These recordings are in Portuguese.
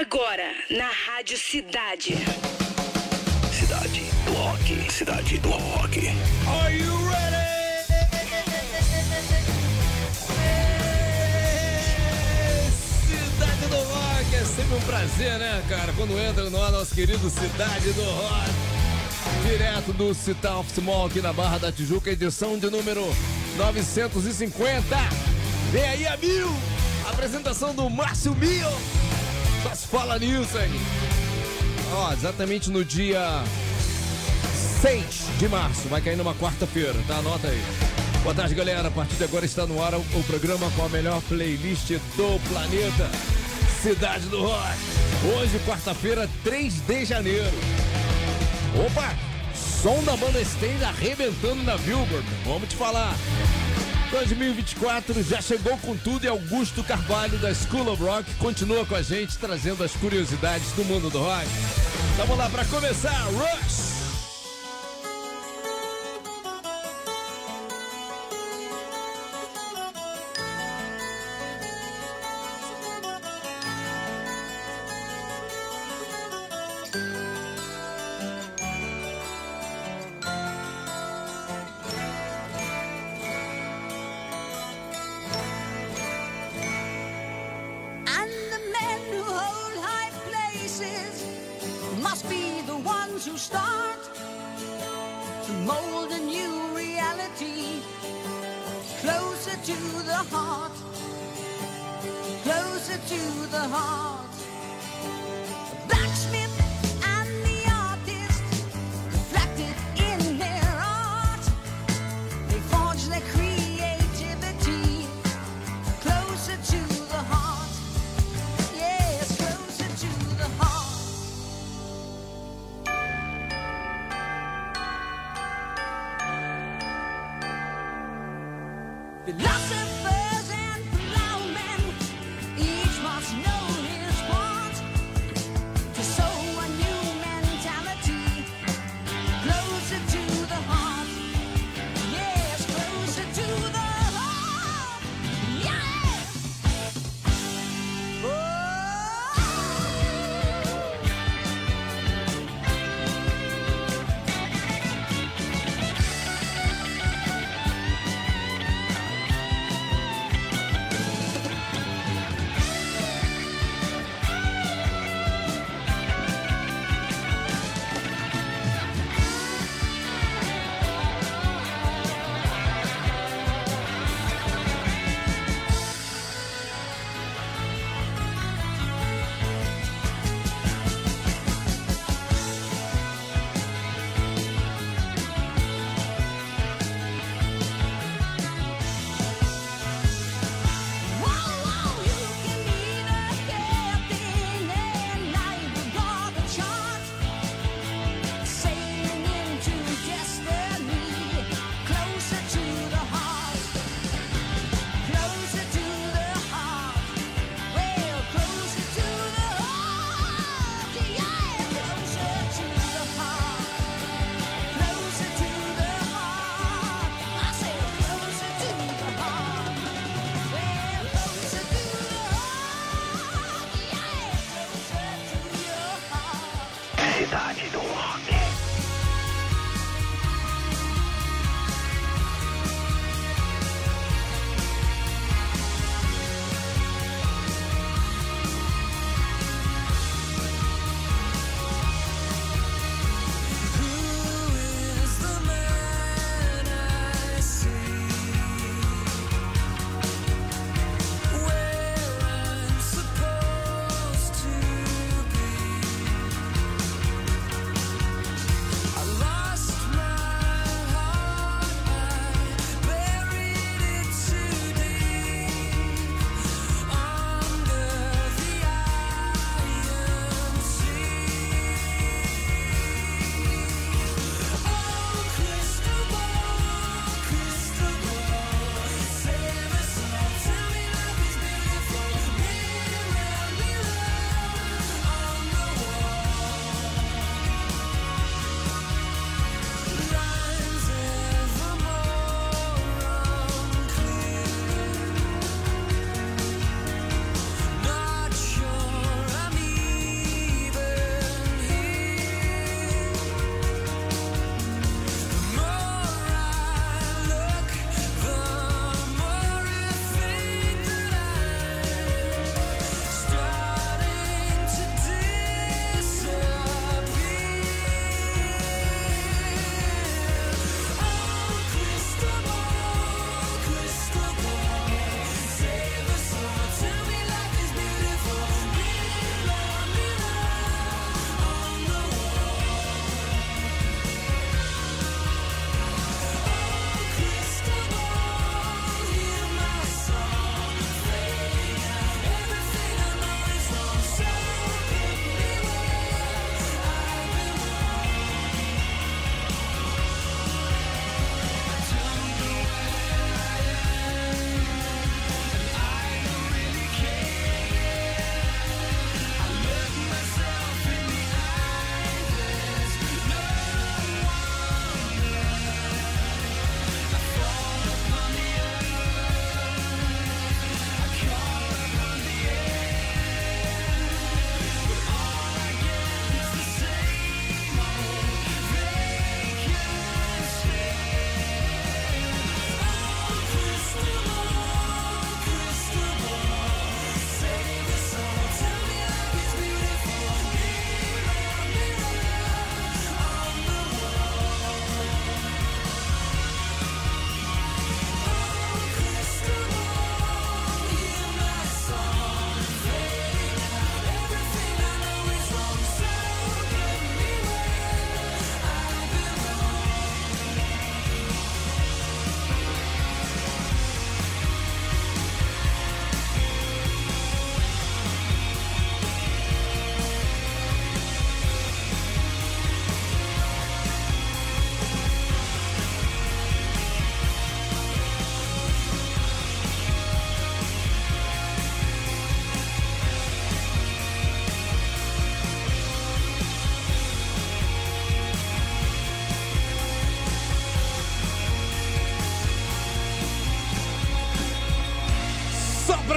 Agora, na Rádio Cidade. Cidade do Rock. Cidade do Rock. Are you ready? Cidade do Rock, é sempre um prazer, né, cara? Quando entra no ar, nosso querido Cidade do Rock. Direto do Citar Office Mall aqui na Barra da Tijuca, edição de número 950. Vem aí a mil! Apresentação do Márcio Mil. Fala nisso aí. Ó, exatamente no dia 6 de março, vai cair numa quarta-feira, tá? Anota aí. Boa tarde, galera. A partir de agora está no ar o, programa com a melhor playlist do planeta. Cidade do Rock. Hoje, quarta-feira, 3 de janeiro. Opa! Som da banda Stand arrebentando na Billboard. Vamos te falar. 2024 já chegou com tudo e Augusto Carvalho da School of Rock continua com a gente trazendo as curiosidades do mundo do rock. Vamos lá para começar, Rush!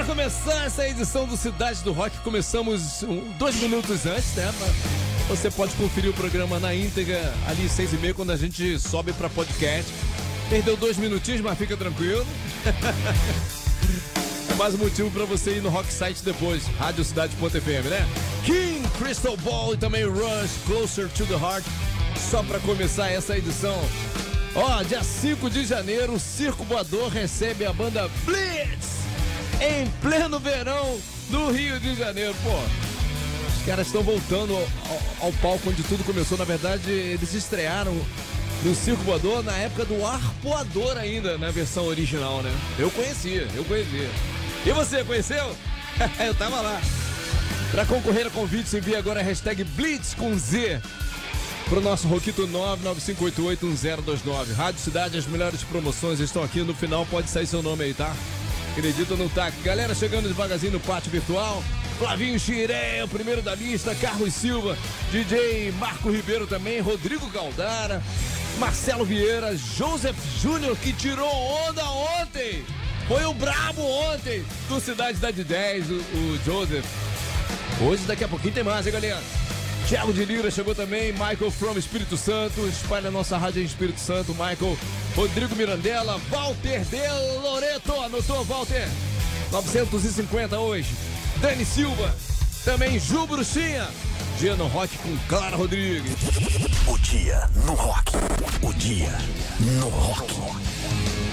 Começar essa edição do Cidade do Rock, começamos um, dois minutos antes, né? Você pode conferir o programa na íntegra ali seis e meia quando a gente sobe para podcast. Perdeu dois minutinhos, mas fica tranquilo. é mais um motivo para você ir no Rock Site depois, radiocidade.fm, né? King, Crystal Ball e também Rush, Closer to the Heart. Só para começar essa edição. Ó, dia 5 de janeiro, o Circo Voador recebe a banda Blitz em pleno verão no Rio de Janeiro. Pô, os caras estão voltando ao, ao, palco onde tudo começou. Na verdade, eles estrearam no Circo Voador na época do Arpoador ainda, na versão original, né? Eu conhecia, eu conhecia. E você, conheceu? eu tava lá. Para concorrer a convite, envia agora a hashtag Blitz com Z pro nosso Roquito 995881029. Rádio Cidade, as melhores promoções estão aqui no final, pode sair seu nome aí, tá? Acredito não tá? Galera chegando devagarzinho no pátio virtual. Flavinho Xiré, o primeiro da lista, Carlos Silva, DJ Marco Ribeiro também, Rodrigo Galdara, Marcelo Vieira, Joseph Júnior, que tirou onda ontem. Foi o brabo ontem do Cidade da de 10, o, o Joseph. Hoje, daqui a pouquinho tem mais, hein, galera? Thiago de Lira chegou também, Michael from Espírito Santo, espalha nossa rádio em Espírito Santo, Michael, Rodrigo Mirandela, Walter de Loreto, anotou Walter, 950 hoje, Dani Silva, também Ju Bruxinha, dia no rock com Clara Rodrigues. O dia no rock, o dia no rock.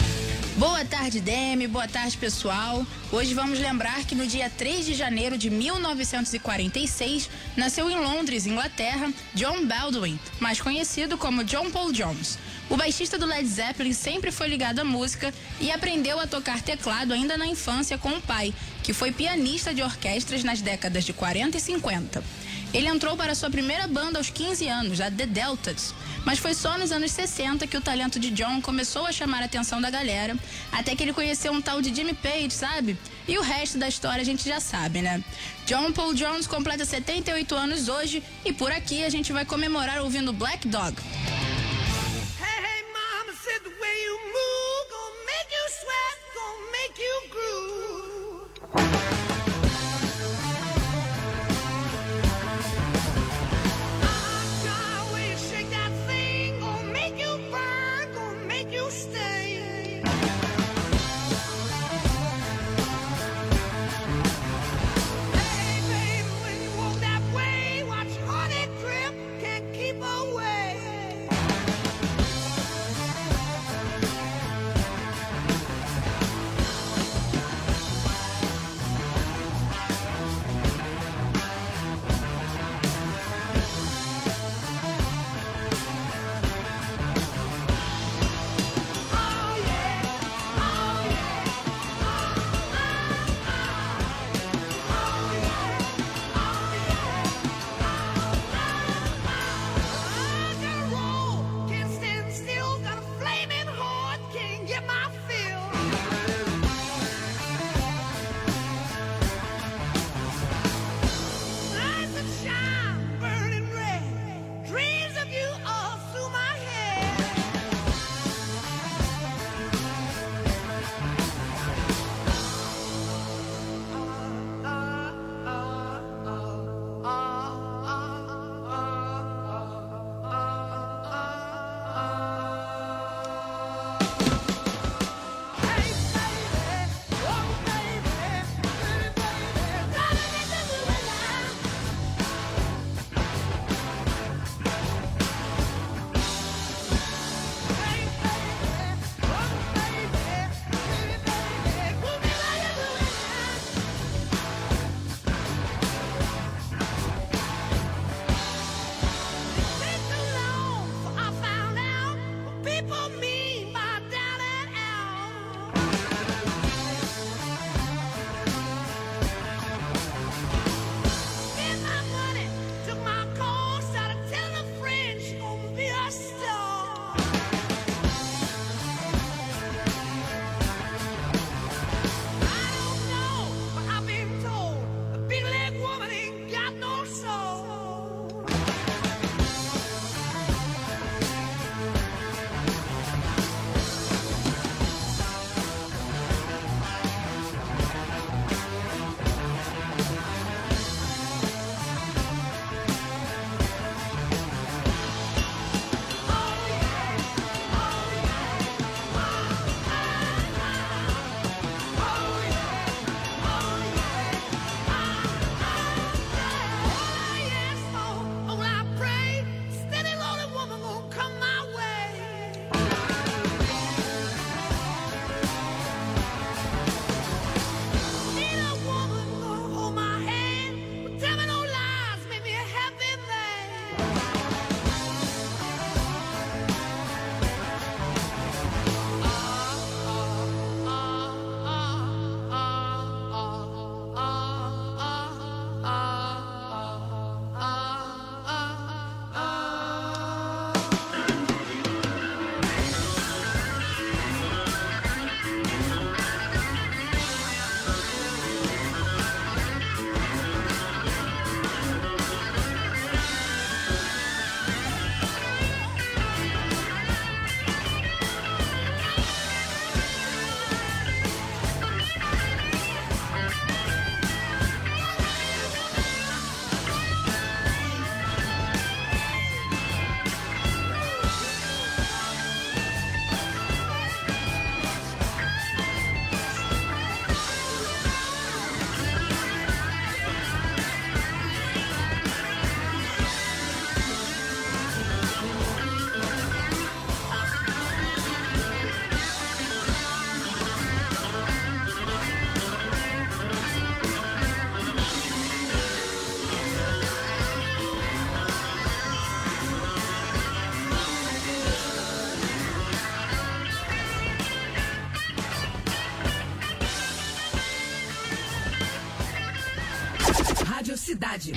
Boa tarde, Demi. Boa tarde, pessoal. Hoje vamos lembrar que no dia 3 de janeiro de 1946 nasceu em Londres, Inglaterra, John Baldwin, mais conhecido como John Paul Jones. O baixista do Led Zeppelin sempre foi ligado à música e aprendeu a tocar teclado ainda na infância com o pai, que foi pianista de orquestras nas décadas de 40 e 50. Ele entrou para sua primeira banda aos 15 anos, a The Deltas, mas foi só nos anos 60 que o talento de John começou a chamar a atenção da galera, até que ele conheceu um tal de Jimmy Page, sabe? E o resto da história a gente já sabe, né? John Paul Jones completa 78 anos hoje e por aqui a gente vai comemorar ouvindo Black Dog. Way you Cidade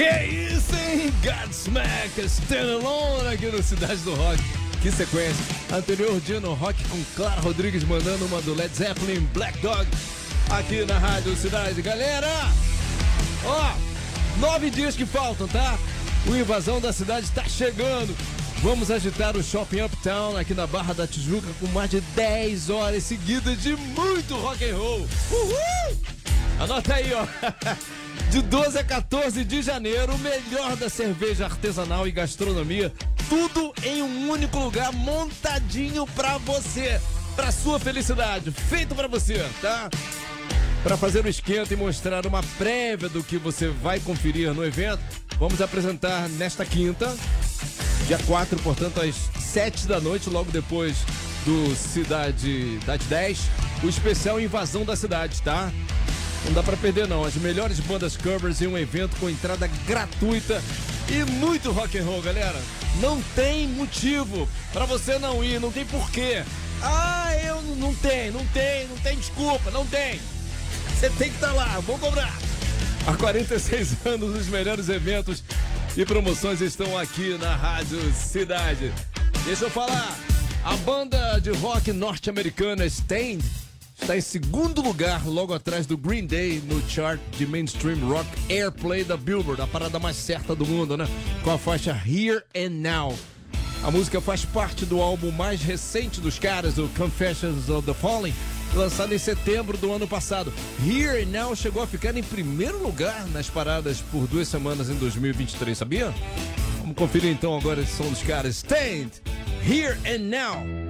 Que isso, hein? Godsmack, Stand Alone aqui no Cidade do Rock. Que sequência. Anterior dia no Rock com Clara Rodrigues mandando uma do Led Zeppelin, Black Dog, aqui na Rádio Cidade. Galera, ó, nove dias que faltam, tá? O Invasão da Cidade está chegando. Vamos agitar o Shopping Uptown aqui na Barra da Tijuca com mais de 10 horas seguidas de muito rock and roll. Uhul! Anota aí, ó. De 12 a 14 de janeiro, o melhor da cerveja artesanal e gastronomia, tudo em um único lugar, montadinho pra você, pra sua felicidade, feito pra você, tá? Para fazer o esquenta e mostrar uma prévia do que você vai conferir no evento, vamos apresentar nesta quinta, dia 4, portanto, às 7 da noite, logo depois do Cidade das 10, o especial Invasão da Cidade, tá? Não dá pra perder não, as melhores bandas covers em um evento com entrada gratuita e muito rock and roll, galera. Não tem motivo pra você não ir, não tem porquê. Ah, eu não- tem, não tem, não tem desculpa, não tem. Você tem que estar lá, vou cobrar. Há 46 anos, os melhores eventos e promoções estão aqui na Rádio Cidade. Deixa eu falar, a banda de rock norte-americana Stained está em segundo lugar, logo atrás do Green Day, no chart de mainstream rock Airplay da Billboard, a parada mais certa do mundo, né? Com a faixa Here and Now. A música faz parte do álbum mais recente dos caras, o Confessions of the Fallen, lançado em setembro do ano passado. Here and Now chegou a ficar em primeiro lugar nas paradas por duas semanas em 2023, sabia? Vamos conferir então agora esse som dos caras. Stand, Here and Now.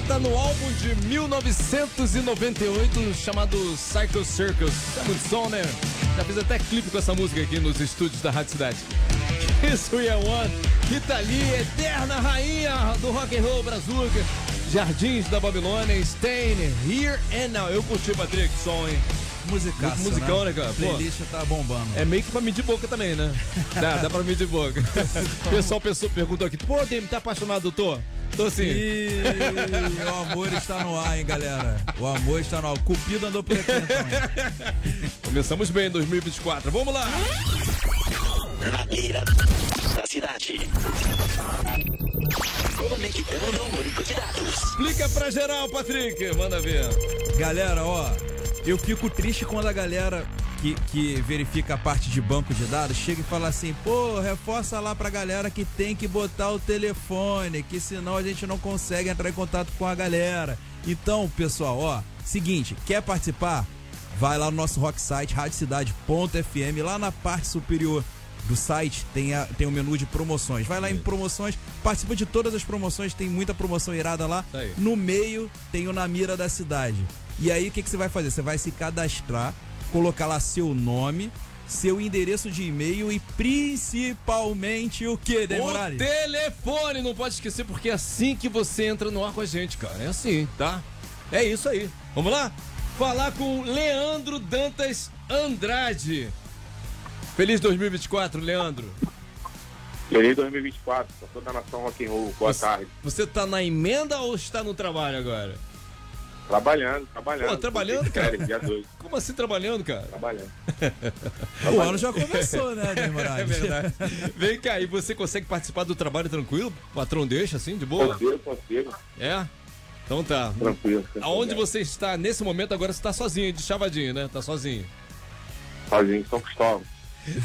Essa tá no álbum de 1998 chamado Psycho Circus. É muito som, né? Já fiz até clipe com essa música aqui nos estúdios da Rádio Cidade. Isso é One, Rita Lee, eterna rainha do rock and roll brazuca. Jardins da Babilônia, Stain, Here and Now. Eu curti, Patrick, som, hein? Musicaço, Muito musicão, né, cara? Pô. Playlist tá bombando. É meio que pra medir boca também, né? Dá, dá pra medir boca. O pessoal pensou, perguntou aqui, pô, Demi, tá apaixonado, tô? Tô sim. E o amor está no ar, hein, galera? O amor está no ar. O Cupido andou por aqui também. Começamos bem em 2024. Vamos lá! Na beira da cidade. Conectando o banco de dados. Explica pra geral, Patrick. Manda ver. Galera, ó, eu fico triste quando a galera que, que verifica a parte de banco de dados chega e fala assim, pô, reforça lá pra galera que tem que botar o telefone, que senão a gente não consegue entrar em contato com a galera. Então, pessoal, ó, seguinte, quer participar? Vai lá no nosso rock site, radiocidade.fm, lá na parte superior do site tem, a, tem o menu de promoções. Vai lá em promoções, participa de todas as promoções, tem muita promoção irada lá. No meio tem o Na Mira da Cidade. E aí o que, que você vai fazer? Você vai se cadastrar, colocar lá seu nome, seu endereço de e-mail e principalmente o que, Dei O telefone, não pode esquecer, porque é assim que você entra no ar com a gente, cara. É assim, tá? É isso aí. Vamos lá? Falar com Leandro Dantas Andrade. Feliz 2024, Leandro. Feliz 2024, pra toda a nação rock and roll. Boa Você- tarde. Você tá na emenda ou está no trabalho agora? Trabalhando, trabalhando. Pô, trabalhando, cara? Dia 2, Como assim trabalhando, cara? trabalhando. O ano já começou, né, Dei É verdade. Vem cá, e você consegue participar do trabalho tranquilo? O patrão deixa assim, de boa? Consigo, consigo. É? Então tá. Tranquilo. Aonde você está nesse momento agora? Você tá sozinho, de chavadinho, né? Tá sozinho. Sozinho, São Cristóvão.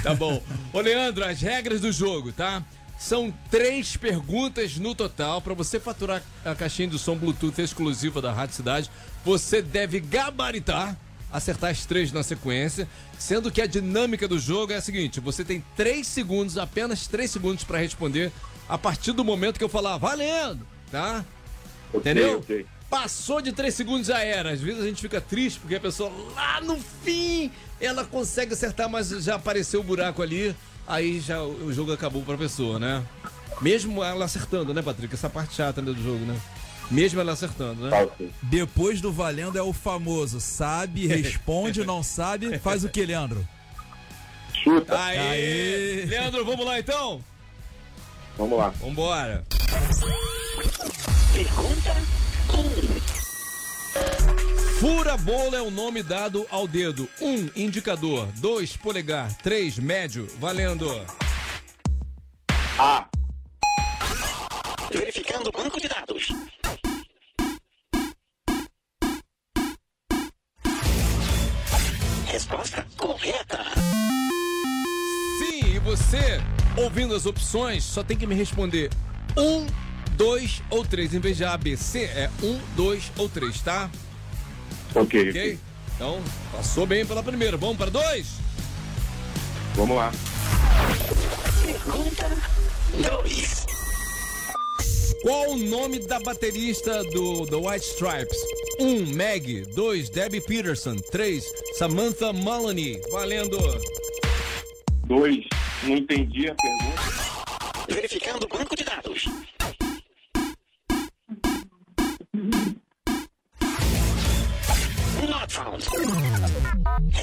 Tá bom. Ô, Leandro, as regras do jogo, tá? São três perguntas no total. Pra você faturar a caixinha do som Bluetooth exclusiva da Rádio Cidade, você deve gabaritar, acertar as três na sequência, sendo que a dinâmica do jogo é a seguinte: você tem três segundos, apenas três segundos pra responder a partir do momento que eu falar valendo, tá? Ok, Entendeu? ok. Passou de 3 segundos já era. Às vezes a gente fica triste porque a pessoa lá no fim ela consegue acertar, mas já apareceu o buraco ali. Aí já o jogo acabou pra pessoa, né? Mesmo ela acertando, né, Patrick? Essa parte chata né, do jogo, né? Mesmo ela acertando, né? Depois do valendo é o famoso sabe, responde, não sabe, faz o que, Leandro? Chuta, Aê! Aê! Leandro, vamos lá então? vamos lá. Vambora! Pergunta 1. Fura bolo é o nome dado ao dedo. 1. Um, indicador. 2. Polegar. 3. Médio. Valendo. A, Verificando o banco de dados. Resposta correta. Sim, e você, ouvindo as opções, só tem que me responder um, dois ou três. Em vez de A, B, C, é um, dois ou três, tá? Ok, Ok? ok. Então, passou bem pela primeira. Vamos para dois? Vamos lá. Pergunta 2. Qual o nome da baterista do The White Stripes? 1. Um, Meg. 2. Debbie Peterson. 3. Samantha Maloney. Valendo. Dois, não entendi a pergunta. Verificando o banco de dados.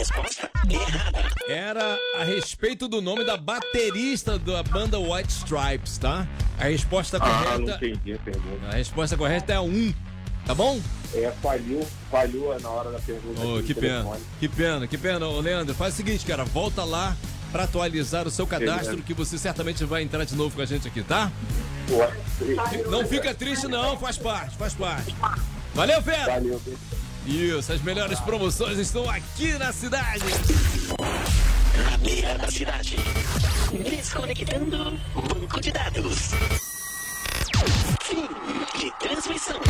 Resposta errada. Era a respeito do nome da baterista da banda White Stripes, tá? A resposta Ah, não correta. entendi a pergunta. A resposta correta é a 1. Tá bom? É, falhou, falhou na hora da pergunta. Oh, que pena, telefone. que pena, que pena. Ô, Leandro, faz o seguinte, cara, volta lá pra atualizar o seu cadastro, que você certamente vai entrar de novo com a gente aqui, tá? Não fica triste não, faz parte, faz parte. Valeu, Fera! Valeu, Isso, as melhores promoções estão aqui na cidade. Na beira da cidade. Desconectando banco de dados. Fim de transmissão.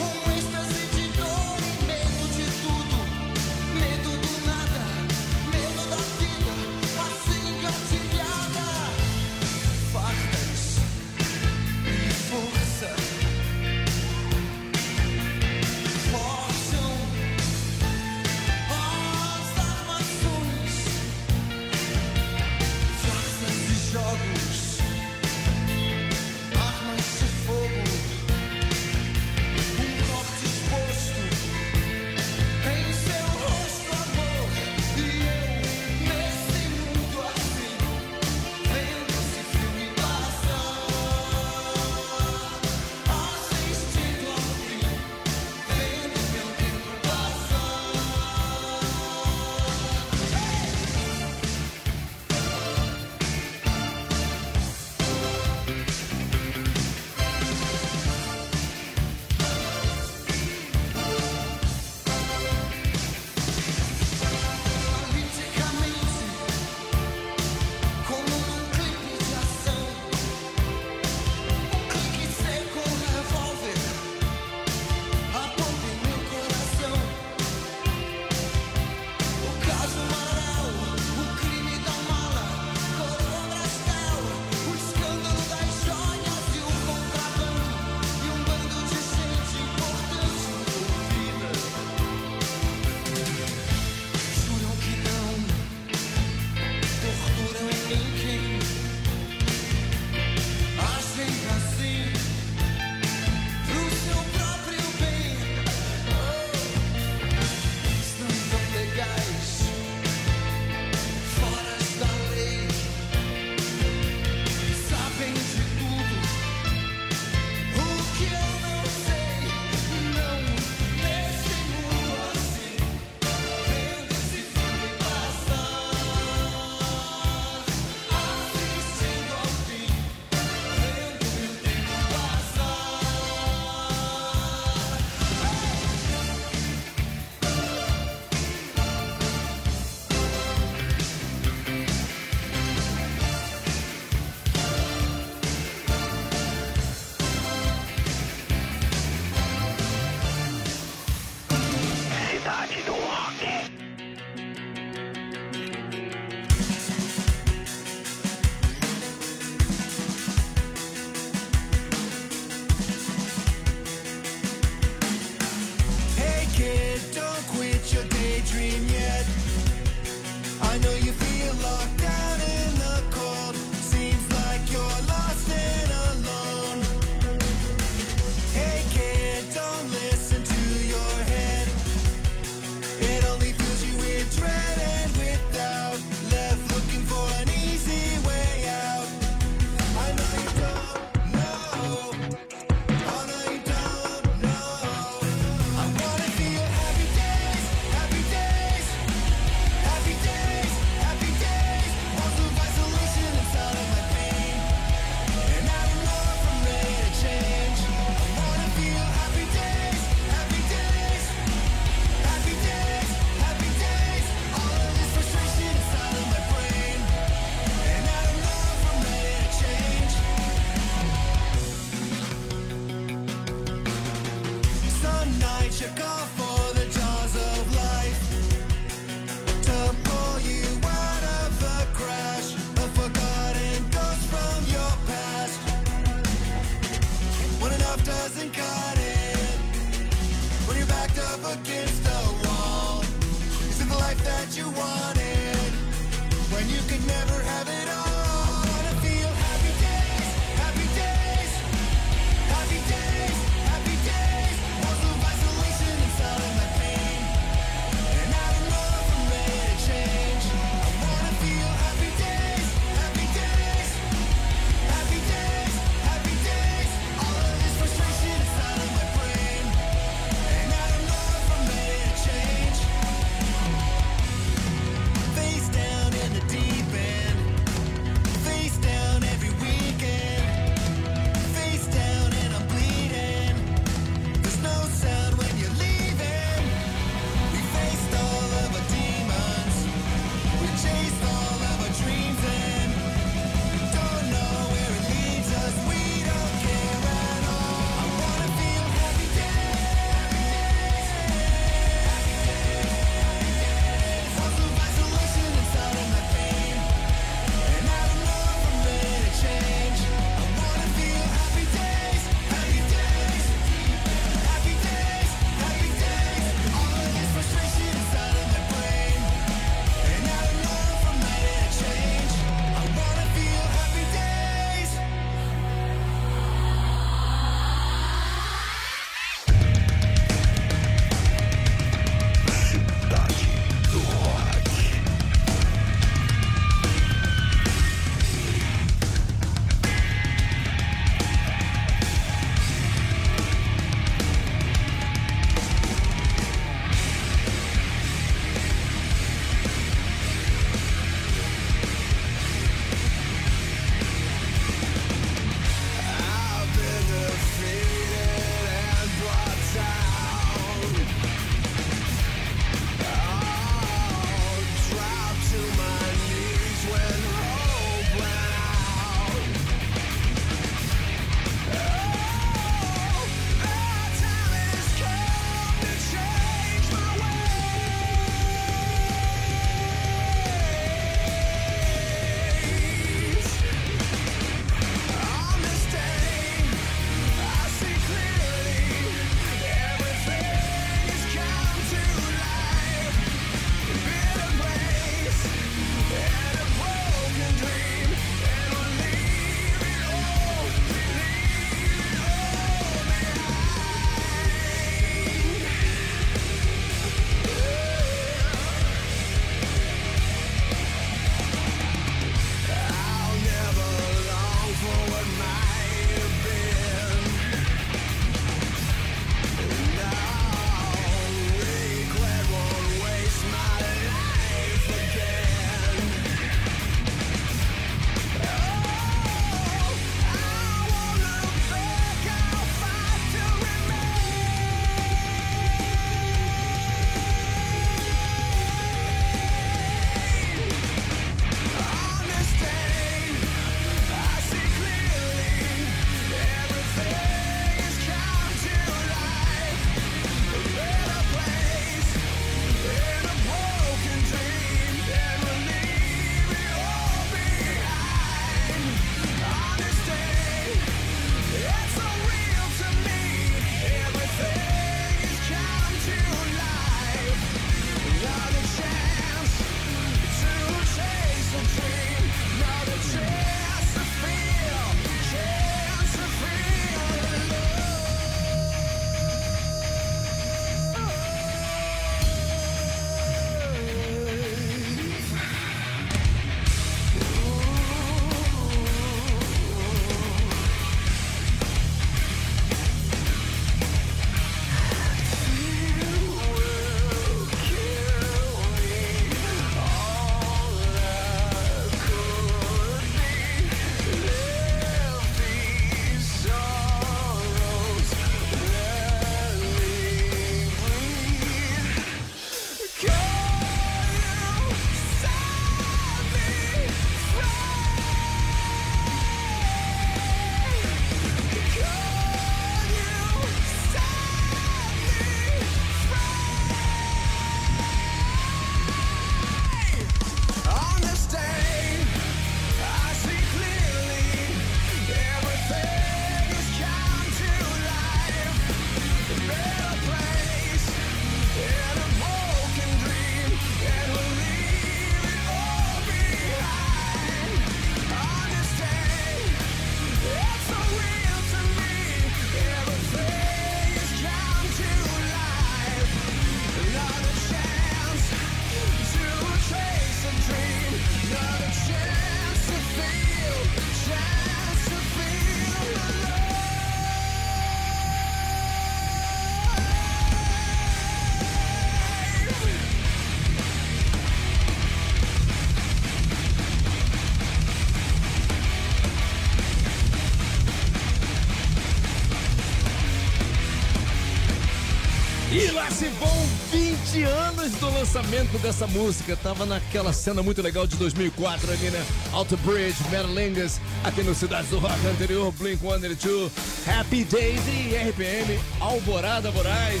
Lançamento dessa música. Tava naquela cena muito legal de 2004 ali, né? Alto Bridge, Metalingas, aqui no Cidades do Rock anterior, Blink 182, Happy Days e RPM, Alvorada Moraes.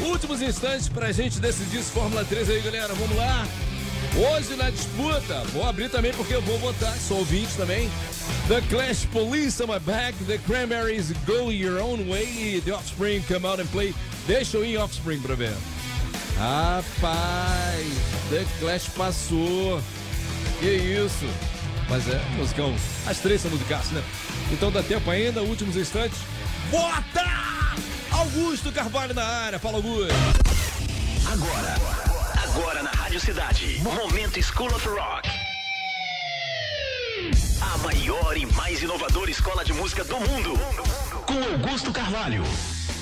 Últimos instantes pra gente decidir esse Fórmula 3 aí, galera. Vamos lá. Hoje na disputa, vou abrir também porque eu vou votar, sou ouvinte também. The Clash Police on my back, The Cranberries Go Your Own Way e The Offspring Come Out and Play. Deixa eu ir em Offspring pra ver. Rapaz, The Clash passou. Que isso. Mas é, musicão. As três são musicais, né? Então dá tempo ainda, últimos instantes. Vota! Augusto Carvalho na área, fala Augusto. Agora, agora na Rádio Cidade, Momento School of Rock. A maior e mais inovadora escola de música do mundo. Com Augusto Carvalho.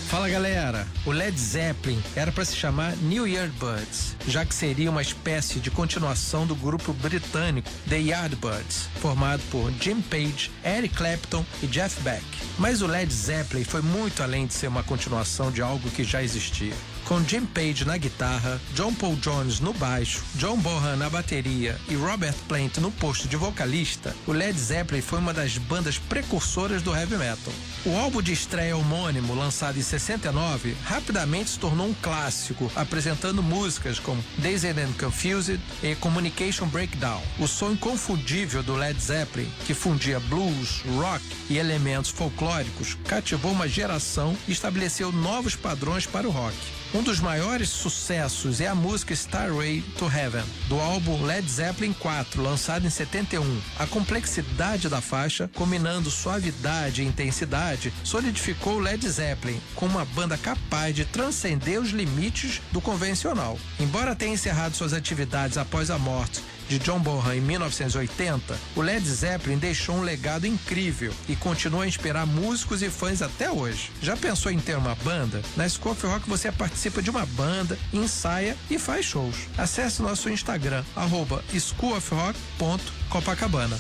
Fala galera, o Led Zeppelin era para se chamar New Yardbirds, já que seria uma espécie de continuação do grupo britânico The Yardbirds, formado por Jim Page, Eric Clapton e Jeff Beck. Mas o Led Zeppelin foi muito além de ser uma continuação de algo que já existia. Com Jim Page na guitarra, John Paul Jones no baixo, John Bonham na bateria e Robert Plant no posto de vocalista, o Led Zeppelin foi uma das bandas precursoras do heavy metal. O álbum de estreia homônimo, lançado em 69, rapidamente se tornou um clássico, apresentando músicas como Dazed and Confused e Communication Breakdown. O som inconfundível do Led Zeppelin, que fundia blues, rock e elementos folclóricos, cativou uma geração e estabeleceu novos padrões para o rock. Um dos maiores sucessos é a música Starway to Heaven, do álbum Led Zeppelin 4, lançado em 71. A complexidade da faixa, combinando suavidade e intensidade, solidificou Led Zeppelin como uma banda capaz de transcender os limites do convencional. Embora tenha encerrado suas atividades após a morte de John Bonham em 1980, o Led Zeppelin deixou um legado incrível e continua a inspirar músicos e fãs até hoje. Já pensou em ter uma banda? Na of Rock você participa de uma banda, ensaia e faz shows. Acesse nosso Instagram, arroba schoolofrock.copacabana.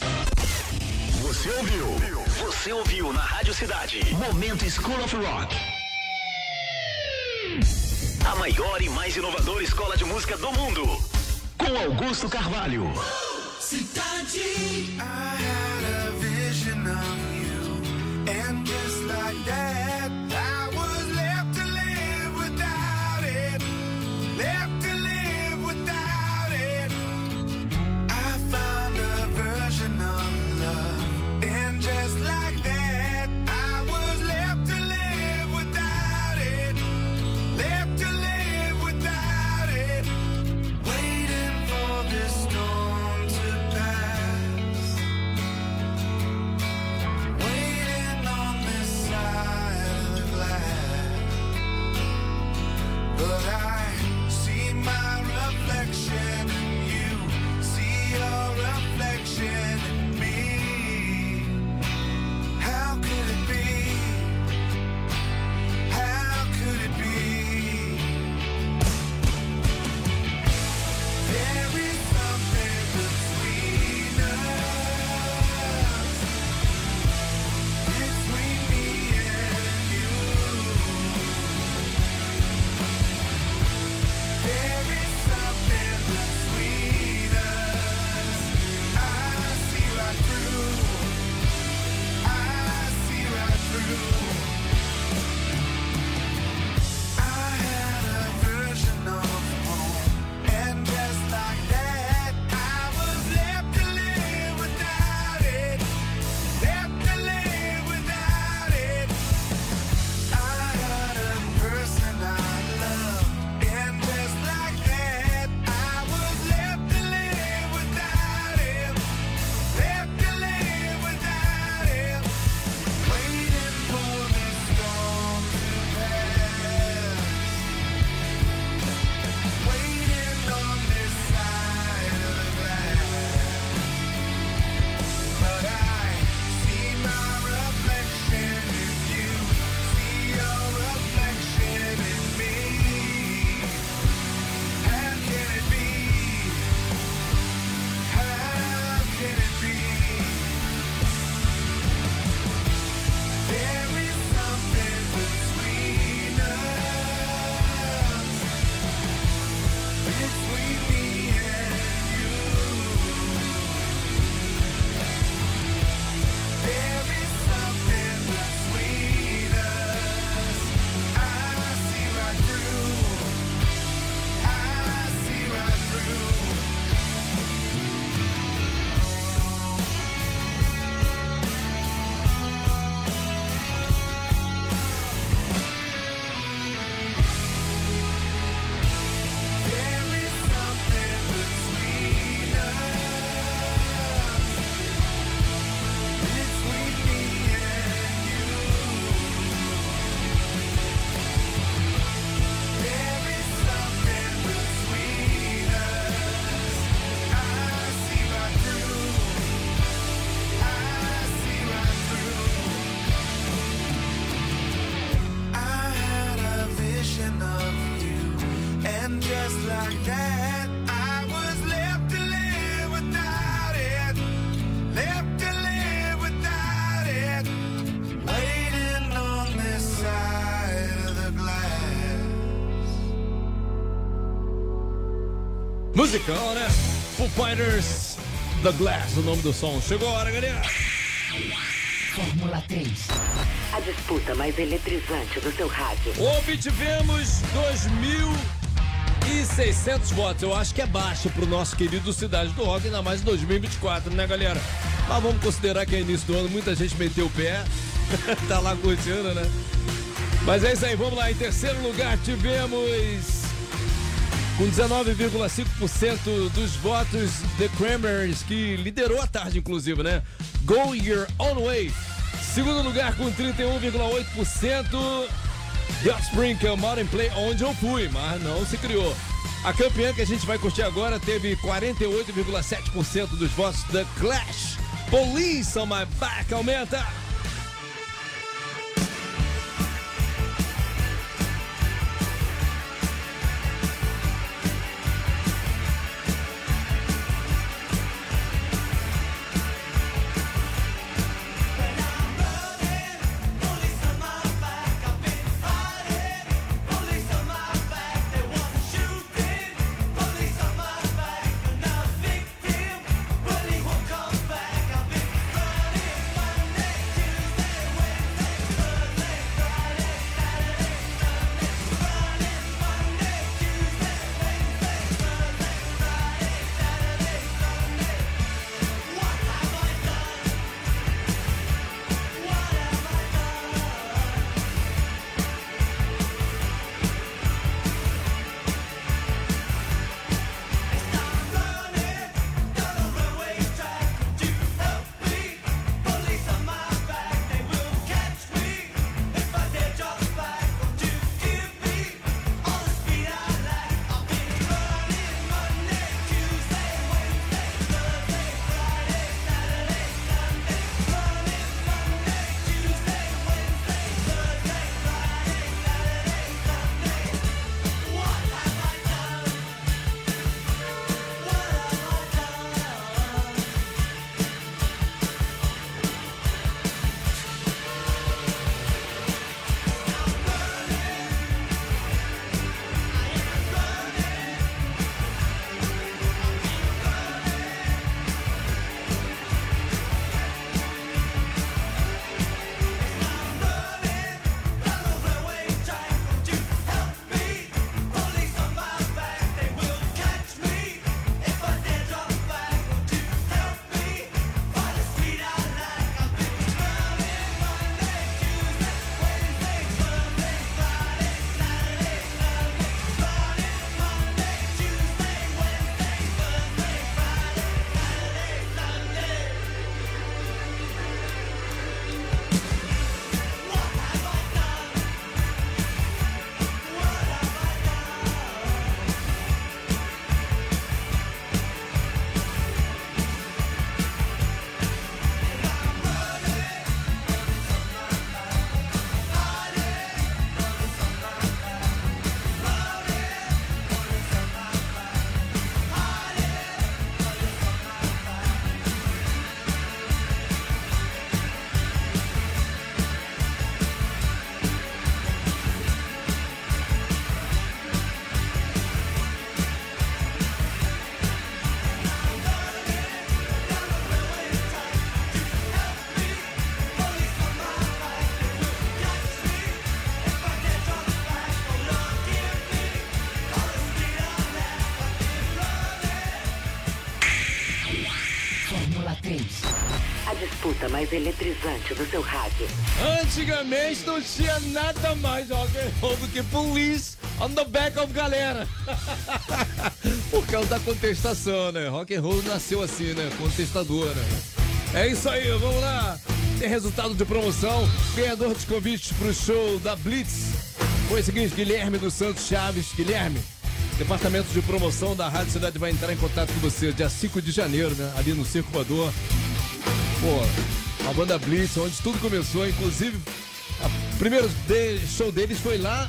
Você ouviu? Você ouviu na Rádio Cidade. Momento School of Rock. A maior e mais inovadora escola de música do mundo. Com Augusto Carvalho. Cidade. I had a vision of you, and just like that, I was left to live without it. Left Musicão, né? Foo Fighters, The Glass, o nome do som. Chegou a hora, galera. Fórmula 3. A disputa mais eletrizante do seu rádio. Obtivemos 2.600 votos. Eu acho que é baixo pro nosso querido Cidade do Rock, ainda mais em 2024, né, galera? Mas vamos considerar que é início do ano, muita gente meteu o pé. tá lá curtindo, né? Mas é isso aí, vamos lá. Em terceiro lugar tivemos com 19,5% dos votos The Cranberries, que liderou a tarde, inclusive, né? Go Your Own Way. Segundo lugar com 31,8%. The Offspring, que é o Modern Play, onde eu fui, mas não se criou. A campeã que a gente vai curtir agora teve 48,7% dos votos The Clash. Police on my back, aumenta! Disputa mais eletrizante do seu rádio. Antigamente não tinha nada mais rock and roll do que Police on the back of galera. Por causa da contestação, né? Rock and roll nasceu assim, né? Contestadora. É isso aí, vamos lá. Tem resultado de promoção. Ganhador dos convites pro show da Blitz. Foi o seguinte, Guilherme dos Santos Chaves. Guilherme, Departamento de Promoção da Rádio Cidade vai entrar em contato com você dia 5 de janeiro, né? Ali no Circo Voador. Pô, a banda Blitz, onde tudo começou, inclusive, o primeiro show deles foi lá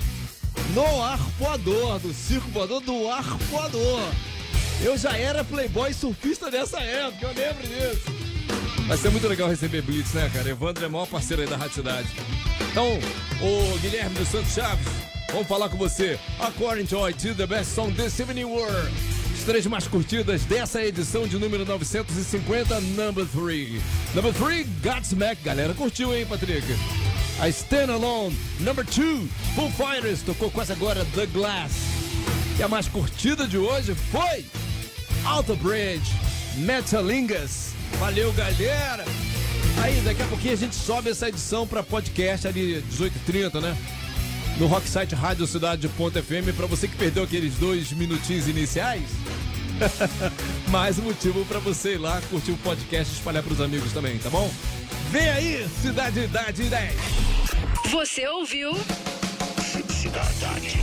no arpoador, do circo voador do arpoador. Eu já era playboy surfista nessa época, eu lembro disso. Vai ser muito legal receber Blitz, né, cara? Evandro é o maior parceiro aí da Rádio Cidade. Então, o Guilherme dos Santos Chaves, vamos falar com você. According to IT, the best song this evening were. Três mais curtidas dessa edição de número 950, number 3. Number 3, Godsmack. Galera, curtiu, hein, Patrick? A Stand Alone, number 2, Full Fighters, tocou quase agora The Glass. E a mais curtida de hoje foi Alto Bridge, Metalingas. Valeu, galera! Aí, daqui a pouquinho a gente sobe essa edição para podcast ali, 18h30, né? No Rocksite Rádio Cidade.fm, para você que perdeu aqueles dois minutinhos iniciais. Mais um motivo para você ir lá curtir o podcast e espalhar pros amigos também, tá bom? Vem aí, Cidade Idade 10! Você ouviu? Cidade.